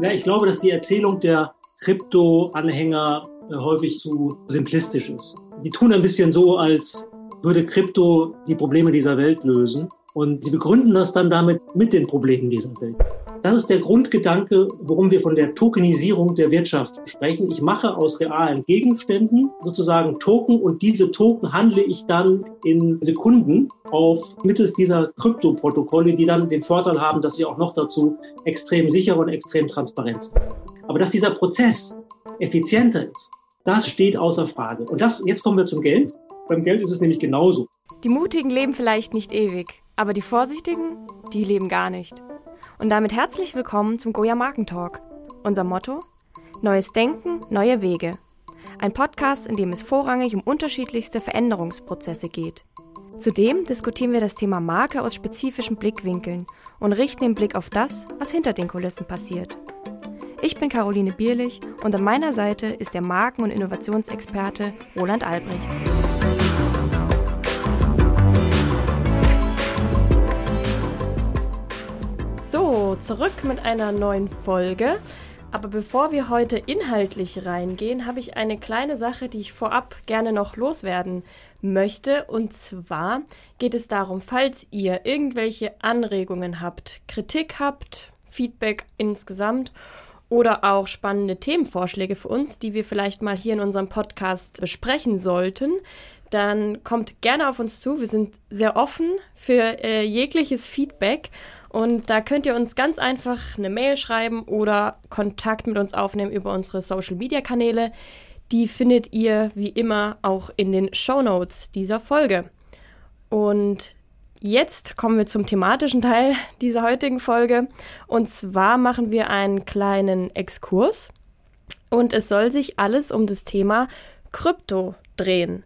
Ja, ich glaube, dass die Erzählung der Krypto-Anhänger äh, häufig zu simplistisch ist. Die tun ein bisschen so, als würde Krypto die Probleme dieser Welt lösen. Und sie begründen das dann damit mit den Problemen dieser Welt. Das ist der Grundgedanke, warum wir von der Tokenisierung der Wirtschaft sprechen. Ich mache aus realen Gegenständen sozusagen Token und diese Token handle ich dann in Sekunden auf mittels dieser Kryptoprotokolle, die dann den Vorteil haben, dass sie auch noch dazu extrem sicher und extrem transparent sind. Aber dass dieser Prozess effizienter ist, das steht außer Frage. Und das, jetzt kommen wir zum Geld. Beim Geld ist es nämlich genauso. Die Mutigen leben vielleicht nicht ewig, aber die Vorsichtigen, die leben gar nicht. Und damit herzlich willkommen zum Goya Markentalk. Unser Motto? Neues Denken, neue Wege. Ein Podcast, in dem es vorrangig um unterschiedlichste Veränderungsprozesse geht. Zudem diskutieren wir das Thema Marke aus spezifischen Blickwinkeln und richten den Blick auf das, was hinter den Kulissen passiert. Ich bin Caroline Bierlich und an meiner Seite ist der Marken- und Innovationsexperte Roland Albrecht. So, zurück mit einer neuen Folge. Aber bevor wir heute inhaltlich reingehen, habe ich eine kleine Sache, die ich vorab gerne noch loswerden möchte. Und zwar geht es darum, falls ihr irgendwelche Anregungen habt, Kritik habt, Feedback insgesamt oder auch spannende Themenvorschläge für uns, die wir vielleicht mal hier in unserem Podcast besprechen sollten, dann kommt gerne auf uns zu. Wir sind sehr offen für äh, jegliches Feedback und da könnt ihr uns ganz einfach eine Mail schreiben oder Kontakt mit uns aufnehmen über unsere Social-Media-Kanäle. Die findet ihr wie immer auch in den Show Notes dieser Folge. Und jetzt kommen wir zum thematischen Teil dieser heutigen Folge. Und zwar machen wir einen kleinen Exkurs. Und es soll sich alles um das Thema Krypto drehen.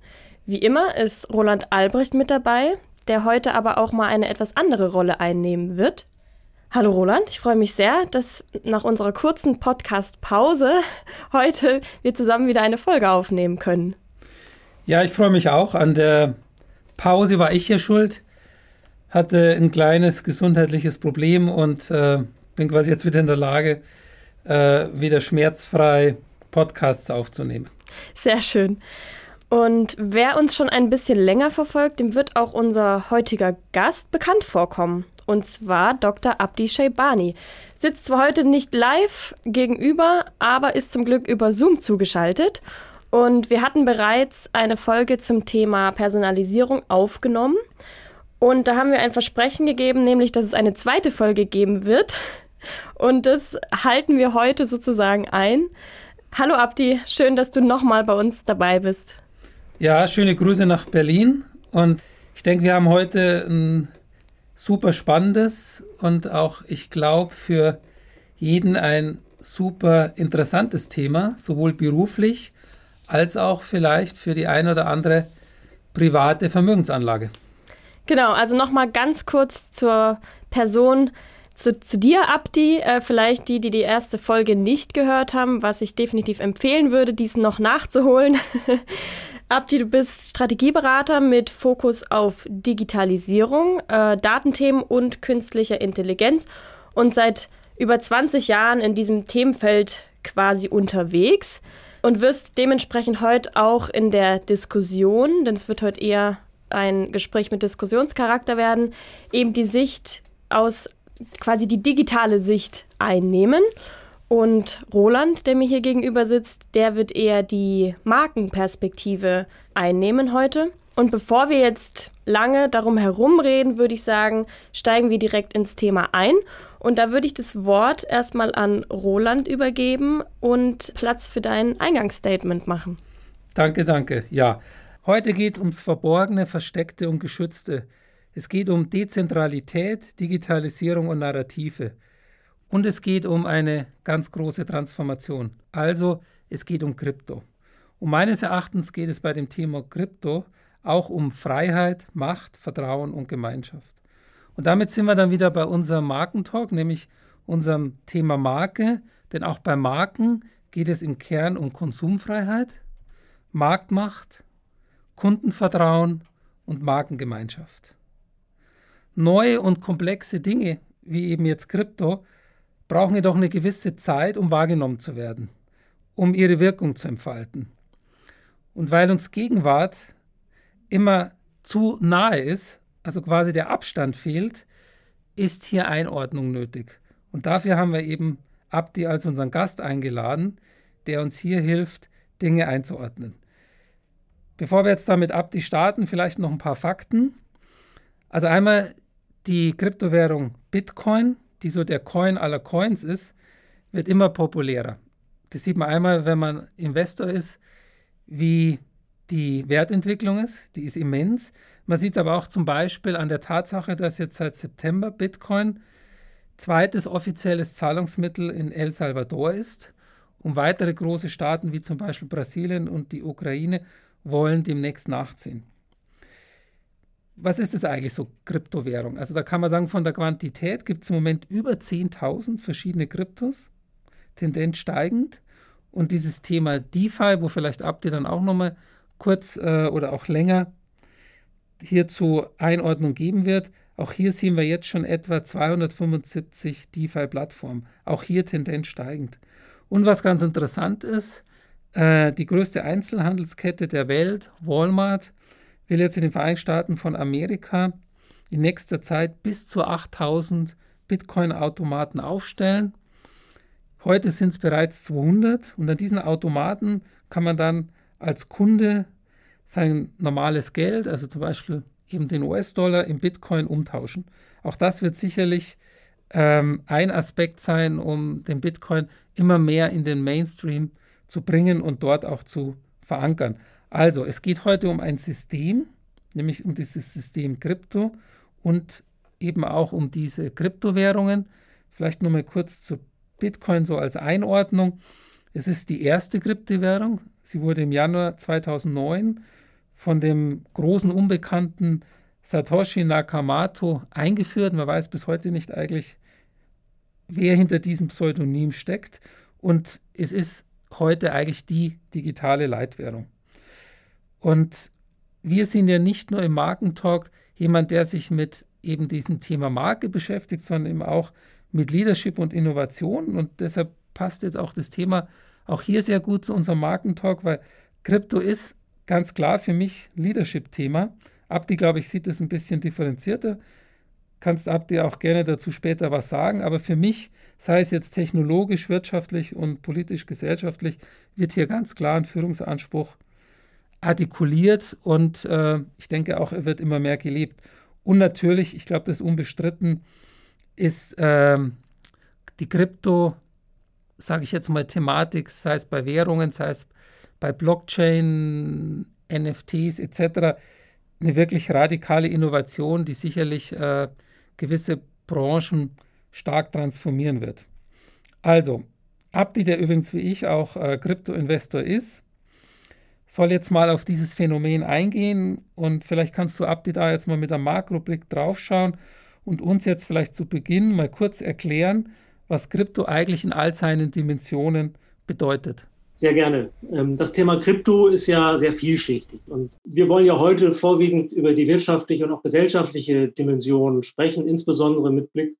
Wie immer ist Roland Albrecht mit dabei, der heute aber auch mal eine etwas andere Rolle einnehmen wird. Hallo Roland, ich freue mich sehr, dass nach unserer kurzen Podcast-Pause heute wir zusammen wieder eine Folge aufnehmen können. Ja, ich freue mich auch. An der Pause war ich ja schuld, hatte ein kleines gesundheitliches Problem und äh, bin quasi jetzt wieder in der Lage, äh, wieder schmerzfrei Podcasts aufzunehmen. Sehr schön. Und wer uns schon ein bisschen länger verfolgt, dem wird auch unser heutiger Gast bekannt vorkommen. Und zwar Dr. Abdi Shaybani. Sitzt zwar heute nicht live gegenüber, aber ist zum Glück über Zoom zugeschaltet. Und wir hatten bereits eine Folge zum Thema Personalisierung aufgenommen. Und da haben wir ein Versprechen gegeben, nämlich, dass es eine zweite Folge geben wird. Und das halten wir heute sozusagen ein. Hallo Abdi, schön, dass du nochmal bei uns dabei bist. Ja, schöne Grüße nach Berlin. Und ich denke, wir haben heute ein super spannendes und auch, ich glaube, für jeden ein super interessantes Thema, sowohl beruflich als auch vielleicht für die eine oder andere private Vermögensanlage. Genau, also nochmal ganz kurz zur Person, zu, zu dir, Abdi. Äh, vielleicht die, die die erste Folge nicht gehört haben, was ich definitiv empfehlen würde, dies noch nachzuholen. Abdi, du bist Strategieberater mit Fokus auf Digitalisierung, äh, Datenthemen und künstlicher Intelligenz und seit über 20 Jahren in diesem Themenfeld quasi unterwegs und wirst dementsprechend heute auch in der Diskussion, denn es wird heute eher ein Gespräch mit Diskussionscharakter werden, eben die Sicht aus quasi die digitale Sicht einnehmen und Roland, der mir hier gegenüber sitzt, der wird eher die Markenperspektive einnehmen heute. Und bevor wir jetzt lange darum herumreden, würde ich sagen, steigen wir direkt ins Thema ein. Und da würde ich das Wort erstmal an Roland übergeben und Platz für dein Eingangsstatement machen. Danke, danke. Ja, heute geht es ums Verborgene, Versteckte und Geschützte. Es geht um Dezentralität, Digitalisierung und Narrative. Und es geht um eine ganz große Transformation. Also es geht um Krypto. Und meines Erachtens geht es bei dem Thema Krypto auch um Freiheit, Macht, Vertrauen und Gemeinschaft. Und damit sind wir dann wieder bei unserem Markentalk, nämlich unserem Thema Marke. Denn auch bei Marken geht es im Kern um Konsumfreiheit, Marktmacht, Kundenvertrauen und Markengemeinschaft. Neue und komplexe Dinge, wie eben jetzt Krypto, brauchen jedoch eine gewisse Zeit, um wahrgenommen zu werden, um ihre Wirkung zu entfalten. Und weil uns Gegenwart immer zu nahe ist, also quasi der Abstand fehlt, ist hier Einordnung nötig. Und dafür haben wir eben Abdi als unseren Gast eingeladen, der uns hier hilft, Dinge einzuordnen. Bevor wir jetzt damit Abdi starten, vielleicht noch ein paar Fakten. Also einmal die Kryptowährung Bitcoin, die so der Coin aller Coins ist, wird immer populärer. Das sieht man einmal, wenn man Investor ist, wie die Wertentwicklung ist, die ist immens. Man sieht es aber auch zum Beispiel an der Tatsache, dass jetzt seit September Bitcoin zweites offizielles Zahlungsmittel in El Salvador ist. Und weitere große Staaten wie zum Beispiel Brasilien und die Ukraine wollen demnächst nachziehen. Was ist das eigentlich so, Kryptowährung? Also da kann man sagen, von der Quantität gibt es im Moment über 10.000 verschiedene Kryptos, Tendenz steigend. Und dieses Thema DeFi, wo vielleicht Abdi dann auch nochmal kurz äh, oder auch länger hierzu Einordnung geben wird, auch hier sehen wir jetzt schon etwa 275 DeFi-Plattformen. Auch hier Tendenz steigend. Und was ganz interessant ist, äh, die größte Einzelhandelskette der Welt, Walmart, will jetzt in den Vereinigten Staaten von Amerika in nächster Zeit bis zu 8000 Bitcoin-Automaten aufstellen. Heute sind es bereits 200 und an diesen Automaten kann man dann als Kunde sein normales Geld, also zum Beispiel eben den US-Dollar in Bitcoin umtauschen. Auch das wird sicherlich ähm, ein Aspekt sein, um den Bitcoin immer mehr in den Mainstream zu bringen und dort auch zu verankern. Also, es geht heute um ein System, nämlich um dieses System Krypto und eben auch um diese Kryptowährungen. Vielleicht nochmal kurz zu Bitcoin so als Einordnung. Es ist die erste Kryptowährung. Sie wurde im Januar 2009 von dem großen Unbekannten Satoshi Nakamoto eingeführt. Man weiß bis heute nicht eigentlich, wer hinter diesem Pseudonym steckt. Und es ist heute eigentlich die digitale Leitwährung. Und wir sind ja nicht nur im Markentalk jemand, der sich mit eben diesem Thema Marke beschäftigt, sondern eben auch mit Leadership und Innovation. Und deshalb passt jetzt auch das Thema auch hier sehr gut zu unserem Markentalk, weil Krypto ist ganz klar für mich Leadership-Thema. Abdi, glaube ich, sieht das ein bisschen differenzierter. Kannst Abdi auch gerne dazu später was sagen. Aber für mich, sei es jetzt technologisch, wirtschaftlich und politisch, gesellschaftlich, wird hier ganz klar ein Führungsanspruch artikuliert und äh, ich denke auch, er wird immer mehr gelebt. Und natürlich, ich glaube, das ist unbestritten, ist äh, die Krypto, sage ich jetzt mal, Thematik, sei es bei Währungen, sei es bei Blockchain, NFTs etc. eine wirklich radikale Innovation, die sicherlich äh, gewisse Branchen stark transformieren wird. Also, Abdi, der übrigens wie ich auch äh, Krypto-Investor ist, soll jetzt mal auf dieses Phänomen eingehen und vielleicht kannst du Abdi da jetzt mal mit einem Makroblick draufschauen und uns jetzt vielleicht zu Beginn mal kurz erklären, was Krypto eigentlich in all seinen Dimensionen bedeutet. Sehr gerne. Ähm, das Thema Krypto ist ja sehr vielschichtig und wir wollen ja heute vorwiegend über die wirtschaftliche und auch gesellschaftliche Dimension sprechen, insbesondere mit Blick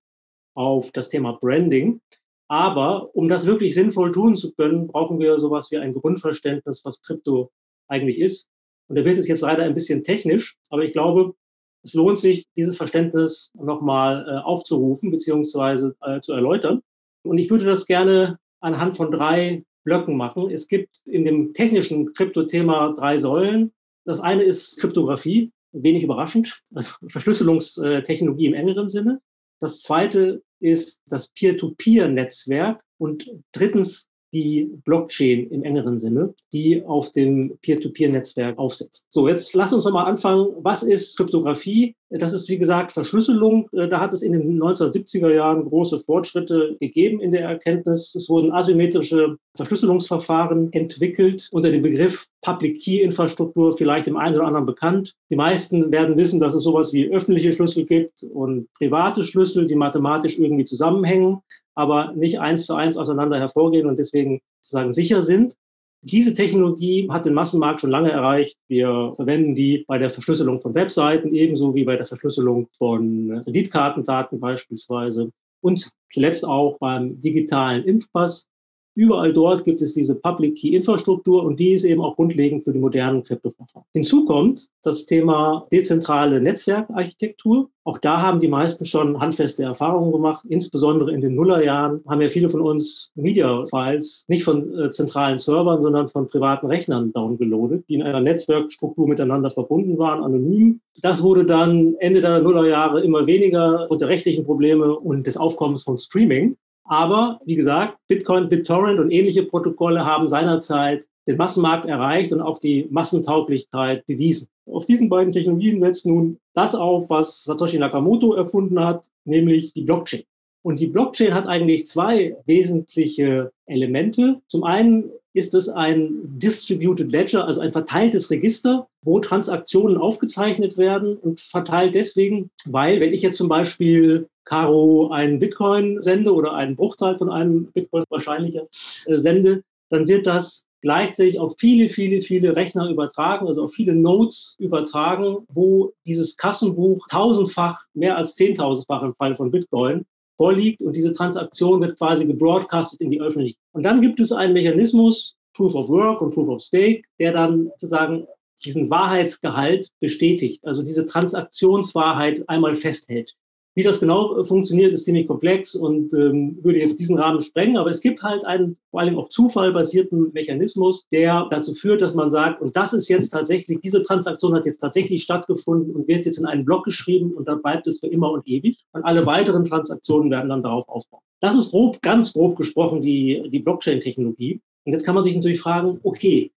auf das Thema Branding. Aber um das wirklich sinnvoll tun zu können, brauchen wir sowas wie ein Grundverständnis, was Krypto eigentlich ist. Und da wird es jetzt leider ein bisschen technisch, aber ich glaube, es lohnt sich, dieses Verständnis nochmal äh, aufzurufen beziehungsweise äh, zu erläutern. Und ich würde das gerne anhand von drei Blöcken machen. Es gibt in dem technischen Krypto-Thema drei Säulen. Das eine ist Kryptographie, wenig überraschend, also Verschlüsselungstechnologie im engeren Sinne. Das zweite ist das Peer-to-Peer-Netzwerk und drittens die Blockchain im engeren Sinne, die auf dem Peer-to-Peer-Netzwerk aufsetzt. So, jetzt lass uns noch mal anfangen. Was ist Kryptographie? Das ist, wie gesagt, Verschlüsselung. Äh, da hat es in den 1970er Jahren große Fortschritte gegeben in der Erkenntnis. Es wurden asymmetrische Verschlüsselungsverfahren entwickelt unter dem Begriff Public Key Infrastruktur, vielleicht dem einen oder anderen bekannt. Die meisten werden wissen, dass es sowas wie öffentliche Schlüssel gibt und private Schlüssel, die mathematisch irgendwie zusammenhängen, aber nicht eins zu eins auseinander hervorgehen und deswegen sozusagen sicher sind. Diese Technologie hat den Massenmarkt schon lange erreicht. Wir verwenden die bei der Verschlüsselung von Webseiten ebenso wie bei der Verschlüsselung von Kreditkartendaten beispielsweise. und zuletzt auch beim digitalen Impfpass. Überall dort gibt es diese Public Key Infrastruktur und die ist eben auch grundlegend für die modernen Kryptoverfahren. Hinzu kommt das Thema dezentrale Netzwerkarchitektur. Auch da haben die meisten schon handfeste Erfahrungen gemacht. Insbesondere in den Nullerjahren haben ja viele von uns Media-Files nicht von äh, zentralen Servern, sondern von privaten Rechnern downgeloadet, die in einer Netzwerkstruktur miteinander verbunden waren, anonym. Das wurde dann Ende der Nullerjahre immer weniger der rechtlichen Probleme und des Aufkommens von Streaming. Aber wie gesagt, Bitcoin, BitTorrent und ähnliche Protokolle haben seinerzeit den Massenmarkt erreicht und auch die Massentauglichkeit bewiesen. Auf diesen beiden Technologien setzt nun das auf, was Satoshi Nakamoto erfunden hat, nämlich die Blockchain. Und die Blockchain hat eigentlich zwei wesentliche Elemente. Zum einen ist es ein Distributed Ledger, also ein verteiltes Register, wo Transaktionen aufgezeichnet werden und verteilt deswegen, weil wenn ich jetzt zum Beispiel Caro einen Bitcoin sende oder einen Bruchteil von einem Bitcoin wahrscheinlicher äh, sende, dann wird das gleichzeitig auf viele, viele, viele Rechner übertragen, also auf viele Nodes übertragen, wo dieses Kassenbuch tausendfach, mehr als zehntausendfach im Fall von Bitcoin vorliegt und diese Transaktion wird quasi gebroadcastet in die Öffentlichkeit. Und dann gibt es einen Mechanismus, Proof of Work und Proof of Stake, der dann sozusagen diesen Wahrheitsgehalt bestätigt, also diese Transaktionswahrheit einmal festhält. Wie das genau äh, funktioniert, ist ziemlich komplex und ähm, würde jetzt diesen Rahmen sprengen. Aber es gibt halt einen vor allem auf Zufall basierten Mechanismus, der dazu führt, dass man sagt, und das ist jetzt tatsächlich, diese Transaktion hat jetzt tatsächlich stattgefunden und wird jetzt in einen Block geschrieben und dann bleibt es für immer und ewig. Und alle weiteren Transaktionen werden dann darauf aufbauen. Das ist grob, ganz grob gesprochen die, die Blockchain-Technologie. Und jetzt kann man sich natürlich fragen, okay,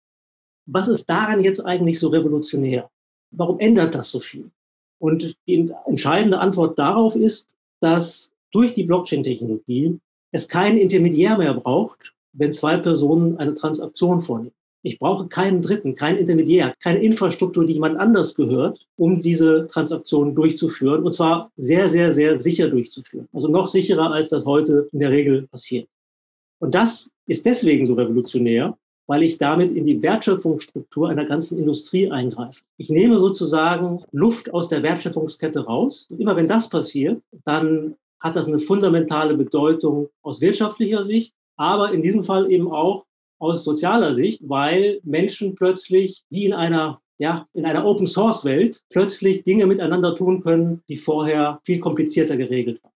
was ist daran jetzt eigentlich so revolutionär? Warum ändert das so viel? Und die entscheidende Antwort darauf ist, dass durch die Blockchain-Technologie es keinen Intermediär mehr braucht, wenn zwei Personen eine Transaktion vornehmen. Ich brauche keinen Dritten, keinen Intermediär, keine Infrastruktur, die jemand anders gehört, um diese Transaktion durchzuführen. Und zwar sehr, sehr, sehr sicher durchzuführen. Also noch sicherer, als das heute in der Regel passiert. Und das ist deswegen so revolutionär, weil ich damit in die Wertschöpfungsstruktur einer ganzen Industrie eingreife. Ich nehme sozusagen Luft aus der Wertschöpfungskette raus. Und immer wenn das passiert, dann hat das eine fundamentale Bedeutung aus wirtschaftlicher Sicht, aber in diesem Fall eben auch aus sozialer Sicht, weil Menschen plötzlich wie in einer ja, in einer Open Source Welt plötzlich Dinge miteinander tun können, die vorher viel komplizierter geregelt waren.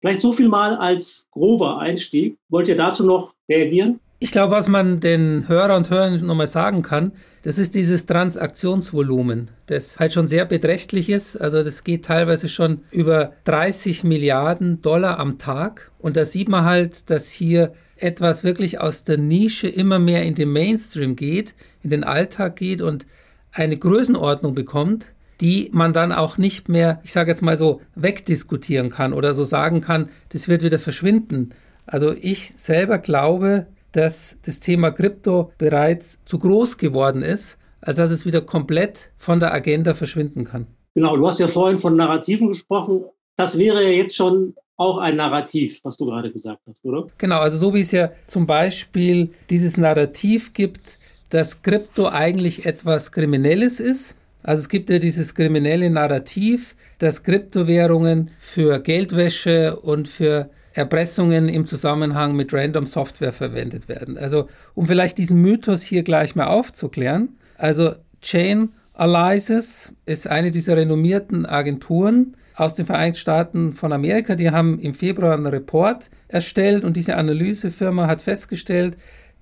Vielleicht so viel mal als grober Einstieg. Wollt ihr dazu noch reagieren? Ich glaube, was man den Hörer und Hörern nochmal sagen kann, das ist dieses Transaktionsvolumen, das halt schon sehr beträchtlich ist. Also das geht teilweise schon über 30 Milliarden Dollar am Tag. Und da sieht man halt, dass hier etwas wirklich aus der Nische immer mehr in den Mainstream geht, in den Alltag geht und eine Größenordnung bekommt, die man dann auch nicht mehr, ich sage jetzt mal so, wegdiskutieren kann oder so sagen kann, das wird wieder verschwinden. Also ich selber glaube, dass das Thema Krypto bereits zu groß geworden ist, als dass es wieder komplett von der Agenda verschwinden kann. Genau, du hast ja vorhin von Narrativen gesprochen. Das wäre ja jetzt schon auch ein Narrativ, was du gerade gesagt hast, oder? Genau, also so wie es ja zum Beispiel dieses Narrativ gibt, dass Krypto eigentlich etwas Kriminelles ist. Also es gibt ja dieses kriminelle Narrativ, dass Kryptowährungen für Geldwäsche und für Erpressungen im Zusammenhang mit Random Software verwendet werden. Also um vielleicht diesen Mythos hier gleich mal aufzuklären. Also Chain Analysis ist eine dieser renommierten Agenturen aus den Vereinigten Staaten von Amerika. Die haben im Februar einen Report erstellt und diese Analysefirma hat festgestellt,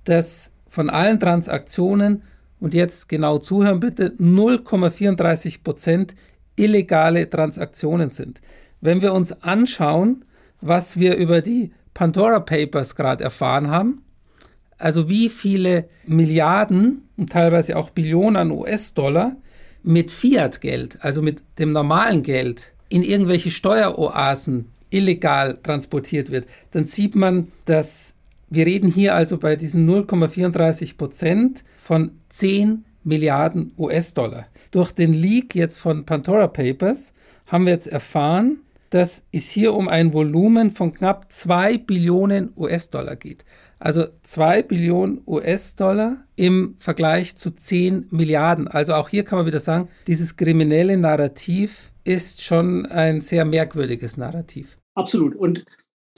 dass von allen Transaktionen und jetzt genau zuhören bitte 0,34 Prozent illegale Transaktionen sind. Wenn wir uns anschauen, was wir über die Pandora Papers gerade erfahren haben. Also wie viele Milliarden und teilweise auch Billionen US-Dollar mit Fiat-Geld, also mit dem normalen Geld, in irgendwelche Steueroasen illegal transportiert wird, dann sieht man, dass wir reden hier also bei diesen 0,34 Prozent von 10 Milliarden US-Dollar. Durch den Leak jetzt von Pandora Papers haben wir jetzt erfahren, dass es hier um ein Volumen von knapp 2 Billionen US-Dollar geht. Also 2 Billionen US-Dollar im Vergleich zu 10 Milliarden. Also auch hier kann man wieder sagen, dieses kriminelle Narrativ ist schon ein sehr merkwürdiges Narrativ. Absolut. Und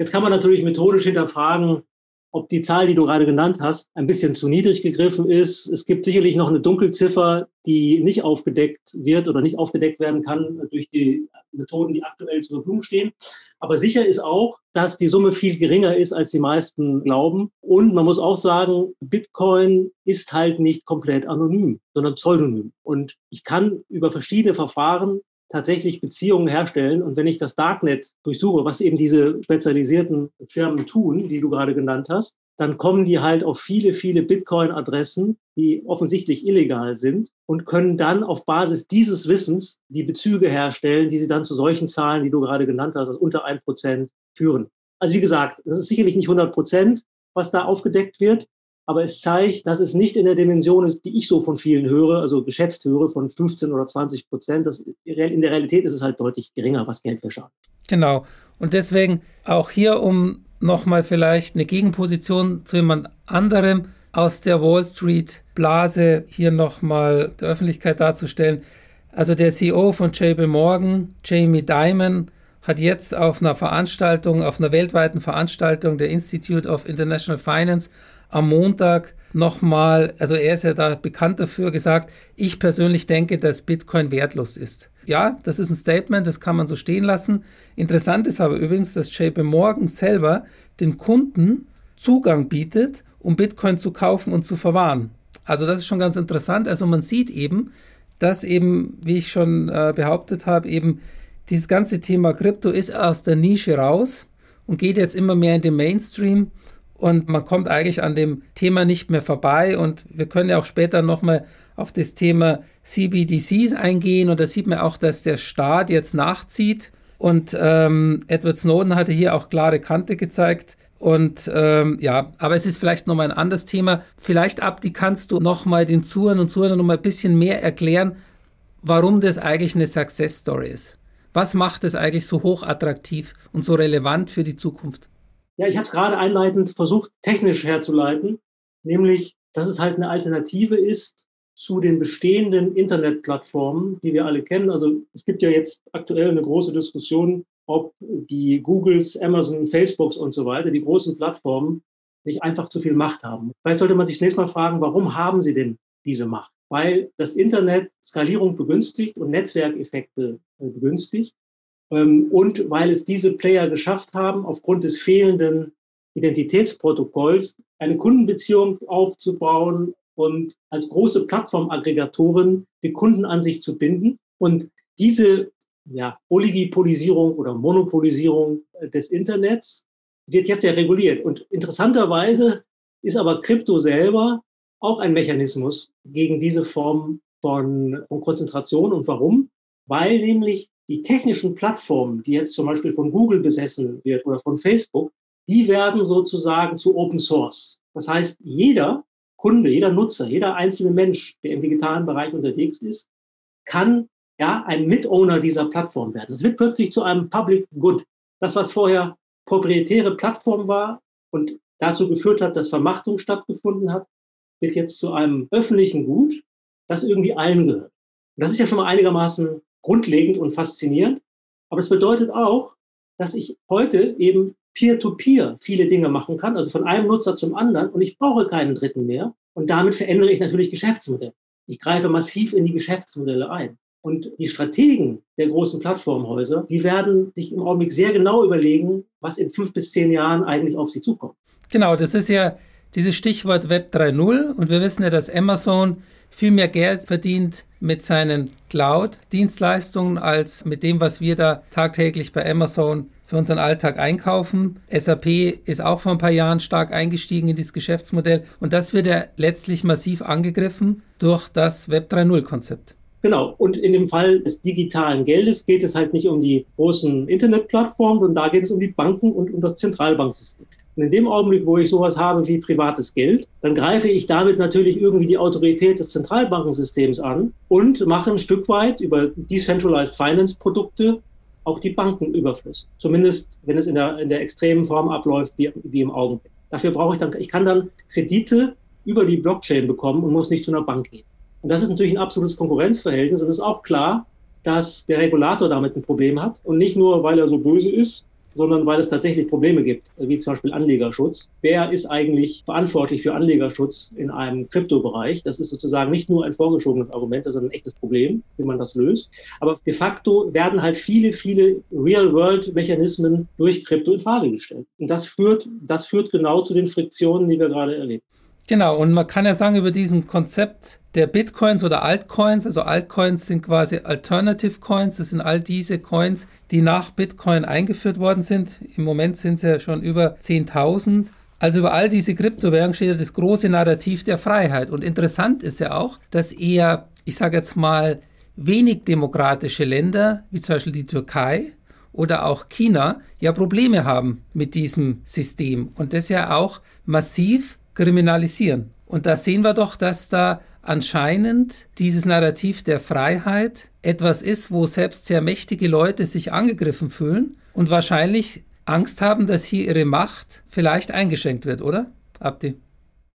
Jetzt kann man natürlich methodisch hinterfragen, ob die Zahl, die du gerade genannt hast, ein bisschen zu niedrig gegriffen ist. Es gibt sicherlich noch eine Dunkelziffer, die nicht aufgedeckt wird oder nicht aufgedeckt werden kann durch die Methoden, die aktuell zur Verfügung stehen. Aber sicher ist auch, dass die Summe viel geringer ist, als die meisten glauben. Und man muss auch sagen, Bitcoin ist halt nicht komplett anonym, sondern pseudonym. Und ich kann über verschiedene Verfahren tatsächlich Beziehungen herstellen. Und wenn ich das Darknet durchsuche, was eben diese spezialisierten Firmen tun, die du gerade genannt hast, dann kommen die halt auf viele, viele Bitcoin-Adressen, die offensichtlich illegal sind und können dann auf Basis dieses Wissens die Bezüge herstellen, die sie dann zu solchen Zahlen, die du gerade genannt hast, also unter ein Prozent führen. Also wie gesagt, das ist sicherlich nicht 100 Prozent, was da aufgedeckt wird, aber es zeigt, dass es nicht in der Dimension ist, die ich so von vielen höre, also geschätzt höre von 15 oder 20 Prozent. Das, in der Realität ist es halt deutlich geringer, was Geld verschafft. Genau. Und deswegen auch hier, um nochmal vielleicht eine Gegenposition zu jemand anderem aus der Wall Street Blase hier nochmal der Öffentlichkeit darzustellen. Also der CEO von JP Morgan, Jamie Dimon, hat jetzt auf einer Veranstaltung, auf einer weltweiten Veranstaltung der Institute of International Finance am Montag nochmal, also er ist ja da bekannt dafür, gesagt, ich persönlich denke, dass Bitcoin wertlos ist. Ja, das ist ein Statement, das kann man so stehen lassen. Interessant ist aber übrigens, dass JP Morgan selber den Kunden Zugang bietet, um Bitcoin zu kaufen und zu verwahren. Also das ist schon ganz interessant. Also man sieht eben, dass eben, wie ich schon äh, behauptet habe, eben dieses ganze Thema Krypto ist aus der Nische raus und geht jetzt immer mehr in den Mainstream und man kommt eigentlich an dem Thema nicht mehr vorbei und wir können ja auch später nochmal auf das Thema CBDCs eingehen und da sieht man auch, dass der Staat jetzt nachzieht und ähm, Edward Snowden hatte hier auch klare Kante gezeigt. Und ähm, ja, aber es ist vielleicht nochmal ein anderes Thema. Vielleicht, Abdi, kannst du nochmal den Zuhörern und Zuhörern nochmal ein bisschen mehr erklären, warum das eigentlich eine Success Story ist. Was macht es eigentlich so hochattraktiv und so relevant für die Zukunft? Ja, ich habe es gerade einleitend versucht, technisch herzuleiten, nämlich, dass es halt eine Alternative ist zu den bestehenden Internetplattformen, die wir alle kennen. Also es gibt ja jetzt aktuell eine große Diskussion, ob die Googles, Amazon, Facebooks und so weiter, die großen Plattformen, nicht einfach zu viel Macht haben. Vielleicht sollte man sich zunächst mal fragen, warum haben sie denn diese Macht? Weil das Internet Skalierung begünstigt und Netzwerkeffekte äh, begünstigt. Ähm, und weil es diese Player geschafft haben, aufgrund des fehlenden Identitätsprotokolls eine Kundenbeziehung aufzubauen und als große Plattformaggregatoren die Kunden an sich zu binden. Und diese ja, Oligopolisierung oder Monopolisierung des Internets wird jetzt ja reguliert. Und interessanterweise ist aber Krypto selber auch ein Mechanismus gegen diese Form von, von Konzentration. Und warum? Weil nämlich die technischen Plattformen, die jetzt zum Beispiel von Google besessen wird oder von Facebook, die werden sozusagen zu Open Source. Das heißt, jeder Kunde, jeder Nutzer, jeder einzelne Mensch, der im digitalen Bereich unterwegs ist, kann ja ein Mitowner dieser Plattform werden. Es wird plötzlich zu einem Public Good. Das, was vorher proprietäre Plattform war und dazu geführt hat, dass Vermachtung stattgefunden hat, wird jetzt zu einem öffentlichen Gut, das irgendwie allen gehört. Und das ist ja schon mal einigermaßen grundlegend und faszinierend. Aber es bedeutet auch, dass ich heute eben peer-to-peer -peer viele Dinge machen kann, also von einem Nutzer zum anderen und ich brauche keinen dritten mehr. Und damit verändere ich natürlich Geschäftsmodelle. Ich greife massiv in die Geschäftsmodelle ein. Und die Strategen der großen Plattformhäuser, die werden sich im Augenblick sehr genau überlegen, was in fünf bis zehn Jahren eigentlich auf sie zukommt. Genau, das ist ja dieses Stichwort Web 3.0 und wir wissen ja, dass Amazon viel mehr Geld verdient mit seinen Cloud-Dienstleistungen als mit dem, was wir da tagtäglich bei Amazon für unseren Alltag einkaufen. SAP ist auch vor ein paar Jahren stark eingestiegen in dieses Geschäftsmodell und das wird ja letztlich massiv angegriffen durch das Web 3.0-Konzept. Genau. Und in dem Fall des digitalen Geldes geht es halt nicht um die großen Internetplattformen, sondern da geht es um die Banken und um das Zentralbanksystem. Und in dem Augenblick, wo ich sowas habe wie privates Geld, dann greife ich damit natürlich irgendwie die Autorität des Zentralbankensystems an und mache ein Stück weit über Decentralized Finance Produkte auch die Banken überflüssig. Zumindest, wenn es in der, in der extremen Form abläuft, wie, wie im Augenblick. Dafür brauche ich dann, ich kann dann Kredite über die Blockchain bekommen und muss nicht zu einer Bank gehen. Und das ist natürlich ein absolutes Konkurrenzverhältnis und es ist auch klar, dass der Regulator damit ein Problem hat und nicht nur, weil er so böse ist, sondern weil es tatsächlich Probleme gibt, wie zum Beispiel Anlegerschutz. Wer ist eigentlich verantwortlich für Anlegerschutz in einem Kryptobereich? Das ist sozusagen nicht nur ein vorgeschobenes Argument, das ist ein echtes Problem, wie man das löst. Aber de facto werden halt viele, viele Real-World-Mechanismen durch Krypto in Frage gestellt. Und das führt, das führt genau zu den Friktionen, die wir gerade erleben. Genau, und man kann ja sagen, über diesen Konzept der Bitcoins oder Altcoins, also Altcoins sind quasi Alternative Coins, das sind all diese Coins, die nach Bitcoin eingeführt worden sind. Im Moment sind es ja schon über 10.000. Also über all diese Kryptowährungen steht ja das große Narrativ der Freiheit. Und interessant ist ja auch, dass eher, ich sage jetzt mal, wenig demokratische Länder, wie zum Beispiel die Türkei oder auch China, ja Probleme haben mit diesem System und das ja auch massiv kriminalisieren. Und da sehen wir doch, dass da anscheinend dieses Narrativ der Freiheit etwas ist, wo selbst sehr mächtige Leute sich angegriffen fühlen und wahrscheinlich Angst haben, dass hier ihre Macht vielleicht eingeschränkt wird, oder? Abdi?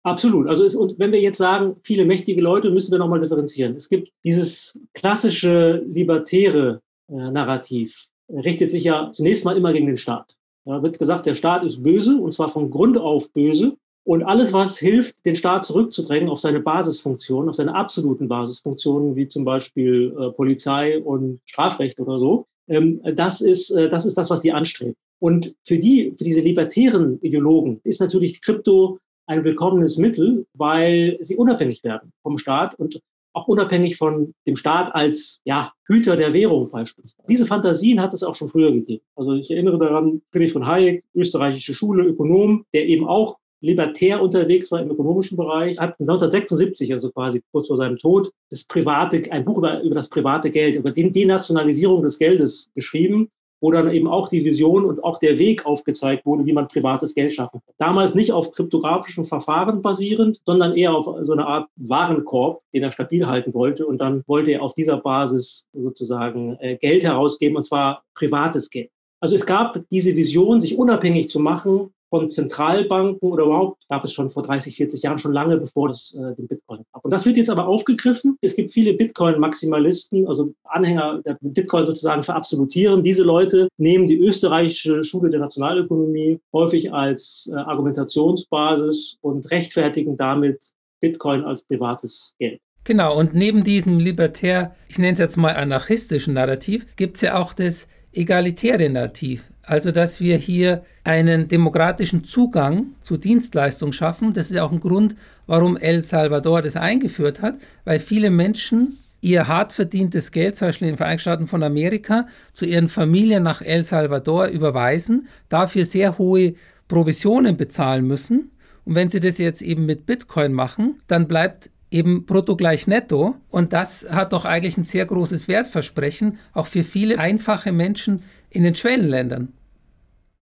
Absolut. Also es, und wenn wir jetzt sagen, viele mächtige Leute, müssen wir nochmal differenzieren. Es gibt dieses klassische libertäre äh, Narrativ, richtet sich ja zunächst mal immer gegen den Staat. Da wird gesagt, der Staat ist böse und zwar von Grund auf böse und alles, was hilft, den Staat zurückzudrängen auf seine Basisfunktionen, auf seine absoluten Basisfunktionen, wie zum Beispiel äh, Polizei und Strafrecht oder so, ähm, das, ist, äh, das ist das, was die anstrebt. Und für die, für diese libertären Ideologen ist natürlich Krypto ein willkommenes Mittel, weil sie unabhängig werden vom Staat und auch unabhängig von dem Staat als ja, Hüter der Währung beispielsweise. Diese Fantasien hat es auch schon früher gegeben. Also ich erinnere daran, Friedrich von Hayek, österreichische Schule, Ökonom, der eben auch libertär unterwegs war im ökonomischen Bereich, hat 1976, also quasi kurz vor seinem Tod, das private, ein Buch über, über das private Geld, über die Denationalisierung des Geldes geschrieben, wo dann eben auch die Vision und auch der Weg aufgezeigt wurde, wie man privates Geld schaffen kann. Damals nicht auf kryptografischen Verfahren basierend, sondern eher auf so eine Art Warenkorb, den er stabil halten wollte. Und dann wollte er auf dieser Basis sozusagen äh, Geld herausgeben, und zwar privates Geld. Also es gab diese Vision, sich unabhängig zu machen von Zentralbanken oder überhaupt gab es schon vor 30, 40 Jahren, schon lange bevor es äh, den Bitcoin gab. Und das wird jetzt aber aufgegriffen. Es gibt viele Bitcoin-Maximalisten, also Anhänger der Bitcoin sozusagen verabsolutieren. Diese Leute nehmen die österreichische Schule der Nationalökonomie häufig als äh, Argumentationsbasis und rechtfertigen damit Bitcoin als privates Geld. Genau, und neben diesem libertär, ich nenne es jetzt mal anarchistischen Narrativ, gibt es ja auch das egalitäre Narrativ. Also, dass wir hier einen demokratischen Zugang zu Dienstleistungen schaffen. Das ist auch ein Grund, warum El Salvador das eingeführt hat, weil viele Menschen ihr hart verdientes Geld, zum Beispiel in den Vereinigten Staaten von Amerika, zu ihren Familien nach El Salvador überweisen, dafür sehr hohe Provisionen bezahlen müssen. Und wenn sie das jetzt eben mit Bitcoin machen, dann bleibt eben brutto gleich netto. Und das hat doch eigentlich ein sehr großes Wertversprechen, auch für viele einfache Menschen, in den Schwellenländern.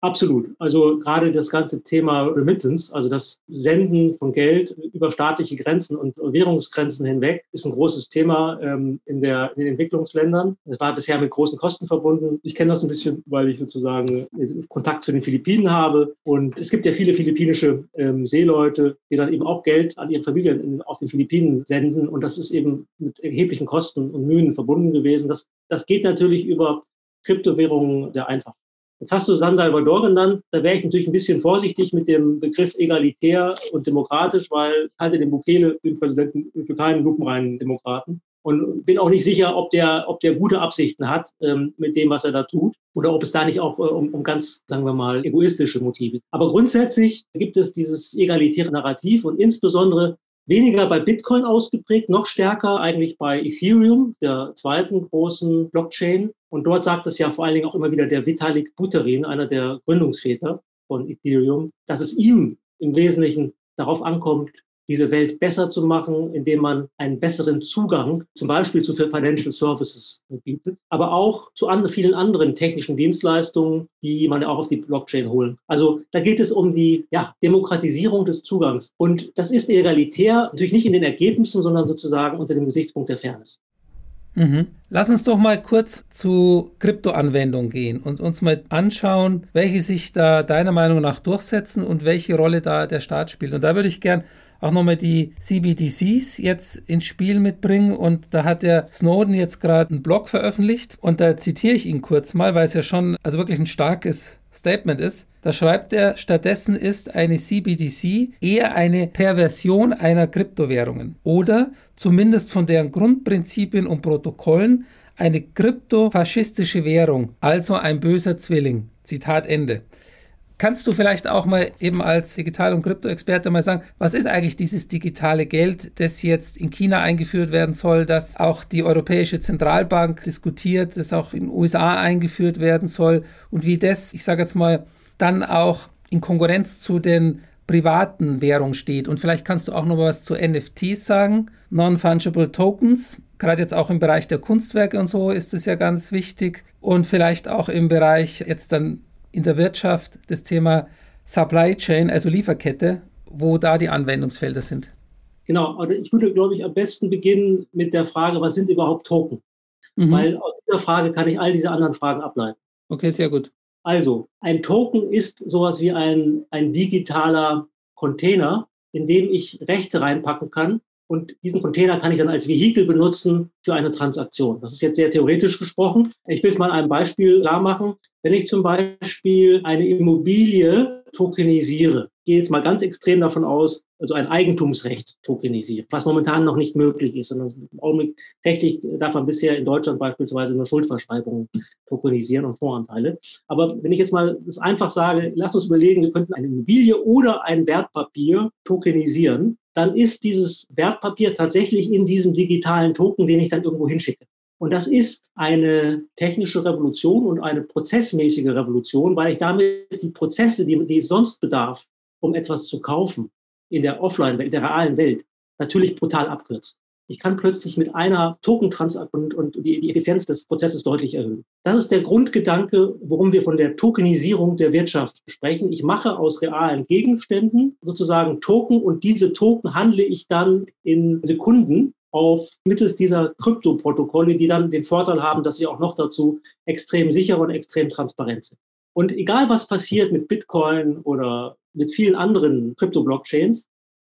Absolut. Also gerade das ganze Thema Remittance, also das Senden von Geld über staatliche Grenzen und Währungsgrenzen hinweg, ist ein großes Thema ähm, in, der, in den Entwicklungsländern. Es war bisher mit großen Kosten verbunden. Ich kenne das ein bisschen, weil ich sozusagen Kontakt zu den Philippinen habe. Und es gibt ja viele philippinische ähm, Seeleute, die dann eben auch Geld an ihre Familien in, auf den Philippinen senden. Und das ist eben mit erheblichen Kosten und Mühen verbunden gewesen. Das, das geht natürlich über Kryptowährungen sehr einfach. Jetzt hast du San Salvador genannt. Da wäre ich natürlich ein bisschen vorsichtig mit dem Begriff egalitär und demokratisch, weil ich halte den Bukele, den Präsidenten, keinen lupenreinen Demokraten. Und bin auch nicht sicher, ob der, ob der gute Absichten hat ähm, mit dem, was er da tut, oder ob es da nicht auch äh, um, um ganz, sagen wir mal, egoistische Motive. Aber grundsätzlich gibt es dieses egalitäre Narrativ und insbesondere weniger bei Bitcoin ausgeprägt, noch stärker eigentlich bei Ethereum, der zweiten großen Blockchain. Und dort sagt es ja vor allen Dingen auch immer wieder der Vitalik Buterin, einer der Gründungsväter von Ethereum, dass es ihm im Wesentlichen darauf ankommt, diese Welt besser zu machen, indem man einen besseren Zugang zum Beispiel zu Financial Services bietet, aber auch zu anderen, vielen anderen technischen Dienstleistungen, die man auch auf die Blockchain holen. Also da geht es um die ja, Demokratisierung des Zugangs. Und das ist egalitär, natürlich nicht in den Ergebnissen, sondern sozusagen unter dem Gesichtspunkt der Fairness. Mhm. Lass uns doch mal kurz zu Kryptoanwendungen gehen und uns mal anschauen, welche sich da deiner Meinung nach durchsetzen und welche Rolle da der Staat spielt. Und da würde ich gern auch nochmal die CBDCs jetzt ins Spiel mitbringen. Und da hat der Snowden jetzt gerade einen Blog veröffentlicht und da zitiere ich ihn kurz mal, weil es ja schon also wirklich ein starkes Statement ist. Da schreibt er, stattdessen ist eine CBDC eher eine Perversion einer Kryptowährungen oder zumindest von deren Grundprinzipien und Protokollen eine kryptofaschistische Währung, also ein böser Zwilling. Zitat Ende. Kannst du vielleicht auch mal eben als Digital- und Krypto-Experte mal sagen, was ist eigentlich dieses digitale Geld, das jetzt in China eingeführt werden soll, das auch die Europäische Zentralbank diskutiert, das auch in den USA eingeführt werden soll und wie das, ich sage jetzt mal, dann auch in Konkurrenz zu den privaten Währungen steht. Und vielleicht kannst du auch noch was zu NFTs sagen, Non-Fungible Tokens. Gerade jetzt auch im Bereich der Kunstwerke und so ist es ja ganz wichtig. Und vielleicht auch im Bereich jetzt dann in der Wirtschaft das Thema Supply Chain, also Lieferkette, wo da die Anwendungsfelder sind. Genau, also ich würde, glaube ich, am besten beginnen mit der Frage, was sind überhaupt Token? Mhm. Weil aus dieser Frage kann ich all diese anderen Fragen ableiten. Okay, sehr gut. Also, ein Token ist sowas wie ein, ein digitaler Container, in dem ich Rechte reinpacken kann, und diesen Container kann ich dann als Vehikel benutzen für eine Transaktion. Das ist jetzt sehr theoretisch gesprochen. Ich will es mal ein Beispiel klar machen. Wenn ich zum Beispiel eine Immobilie tokenisiere, gehe jetzt mal ganz extrem davon aus, also ein Eigentumsrecht tokenisiere, was momentan noch nicht möglich ist, sondern im Augenblick rechtlich darf man bisher in Deutschland beispielsweise nur Schuldverschreibungen tokenisieren und Voranteile. Aber wenn ich jetzt mal das einfach sage, lass uns überlegen, wir könnten eine Immobilie oder ein Wertpapier tokenisieren, dann ist dieses Wertpapier tatsächlich in diesem digitalen Token, den ich dann irgendwo hinschicke. Und das ist eine technische Revolution und eine prozessmäßige Revolution, weil ich damit die Prozesse, die, die es sonst bedarf, um etwas zu kaufen, in der Offline-Welt, in der realen Welt, natürlich brutal abkürzen. Ich kann plötzlich mit einer Token-Transaktion und die, die Effizienz des Prozesses deutlich erhöhen. Das ist der Grundgedanke, worum wir von der Tokenisierung der Wirtschaft sprechen. Ich mache aus realen Gegenständen sozusagen Token und diese Token handle ich dann in Sekunden auf mittels dieser Kryptoprotokolle, die dann den Vorteil haben, dass sie auch noch dazu extrem sicher und extrem transparent sind. Und egal was passiert mit Bitcoin oder mit vielen anderen Krypto-Blockchains,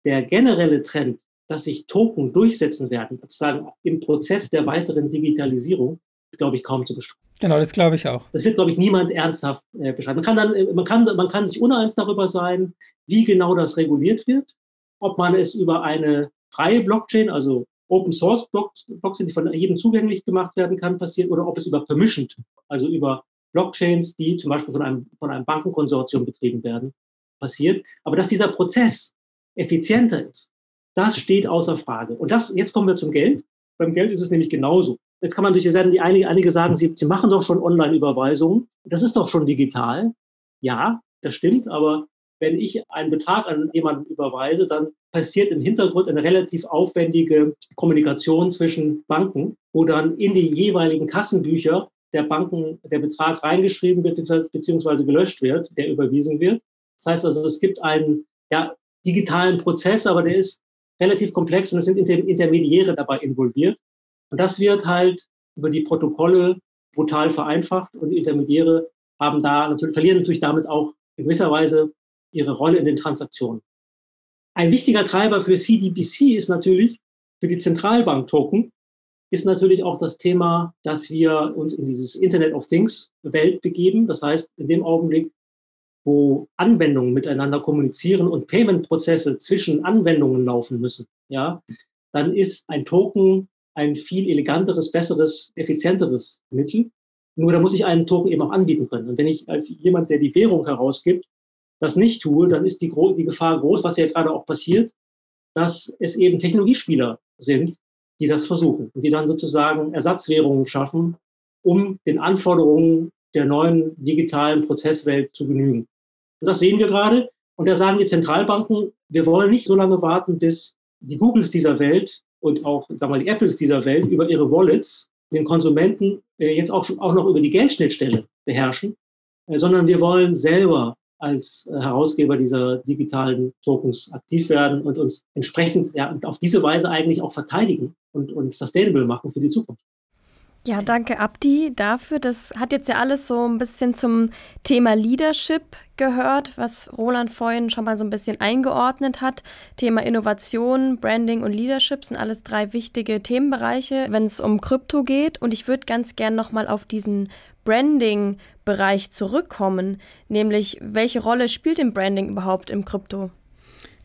der generelle Trend, dass sich Token durchsetzen werden, sozusagen im Prozess der weiteren Digitalisierung, ist, glaube ich, kaum zu bestreiten. Genau, das glaube ich auch. Das wird, glaube ich, niemand ernsthaft äh, beschreiben. Man kann, dann, äh, man, kann, man kann sich uneins darüber sein, wie genau das reguliert wird, ob man es über eine freie Blockchain, also Open Source Blockchain, die von jedem zugänglich gemacht werden kann, passiert, oder ob es über Permissioned, also über Blockchains, die zum Beispiel von einem, von einem Bankenkonsortium betrieben werden, passiert. Aber dass dieser Prozess effizienter ist, das steht außer Frage. Und das, jetzt kommen wir zum Geld. Beim Geld ist es nämlich genauso. Jetzt kann man werden die einige, einige sagen, sie, sie machen doch schon Online-Überweisungen. Das ist doch schon digital. Ja, das stimmt, aber wenn ich einen Betrag an jemanden überweise, dann passiert im Hintergrund eine relativ aufwendige Kommunikation zwischen Banken, wo dann in die jeweiligen Kassenbücher der Banken der Betrag reingeschrieben wird beziehungsweise gelöscht wird, der überwiesen wird. Das heißt also, es gibt einen ja, digitalen Prozess, aber der ist relativ komplex und es sind Intermediäre dabei involviert. Und das wird halt über die Protokolle brutal vereinfacht und die Intermediäre haben da natürlich, verlieren natürlich damit auch in gewisser Weise ihre Rolle in den Transaktionen. Ein wichtiger Treiber für CDBC ist natürlich, für die Zentralbank-Token, ist natürlich auch das Thema, dass wir uns in dieses Internet of Things Welt begeben. Das heißt, in dem Augenblick, wo Anwendungen miteinander kommunizieren und Payment-Prozesse zwischen Anwendungen laufen müssen, ja, dann ist ein Token ein viel eleganteres, besseres, effizienteres Mittel. Nur da muss ich einen Token eben auch anbieten können. Und wenn ich als jemand, der die Währung herausgibt, das nicht tue, dann ist die, die Gefahr groß, was ja gerade auch passiert, dass es eben Technologiespieler sind, die das versuchen und die dann sozusagen Ersatzwährungen schaffen, um den Anforderungen der neuen digitalen Prozesswelt zu genügen. Und das sehen wir gerade. Und da sagen die Zentralbanken, wir wollen nicht so lange warten, bis die Googles dieser Welt und auch sagen wir mal, die Apples dieser Welt über ihre Wallets den Konsumenten äh, jetzt auch, auch noch über die Geldschnittstelle beherrschen, äh, sondern wir wollen selber als äh, Herausgeber dieser digitalen Tokens aktiv werden und uns entsprechend ja, auf diese Weise eigentlich auch verteidigen und, und sustainable machen für die Zukunft. Ja, danke Abdi dafür. Das hat jetzt ja alles so ein bisschen zum Thema Leadership gehört, was Roland vorhin schon mal so ein bisschen eingeordnet hat. Thema Innovation, Branding und Leadership sind alles drei wichtige Themenbereiche, wenn es um Krypto geht. Und ich würde ganz gern nochmal auf diesen Branding Bereich zurückkommen, nämlich welche Rolle spielt im Branding überhaupt im Krypto?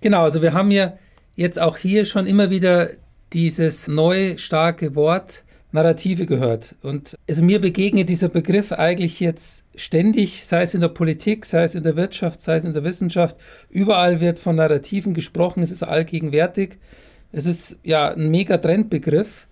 Genau, also wir haben ja jetzt auch hier schon immer wieder dieses neue starke Wort Narrative gehört. Und also mir begegnet dieser Begriff eigentlich jetzt ständig, sei es in der Politik, sei es in der Wirtschaft, sei es in der Wissenschaft. Überall wird von Narrativen gesprochen, es ist allgegenwärtig. Es ist ja ein mega Trendbegriff.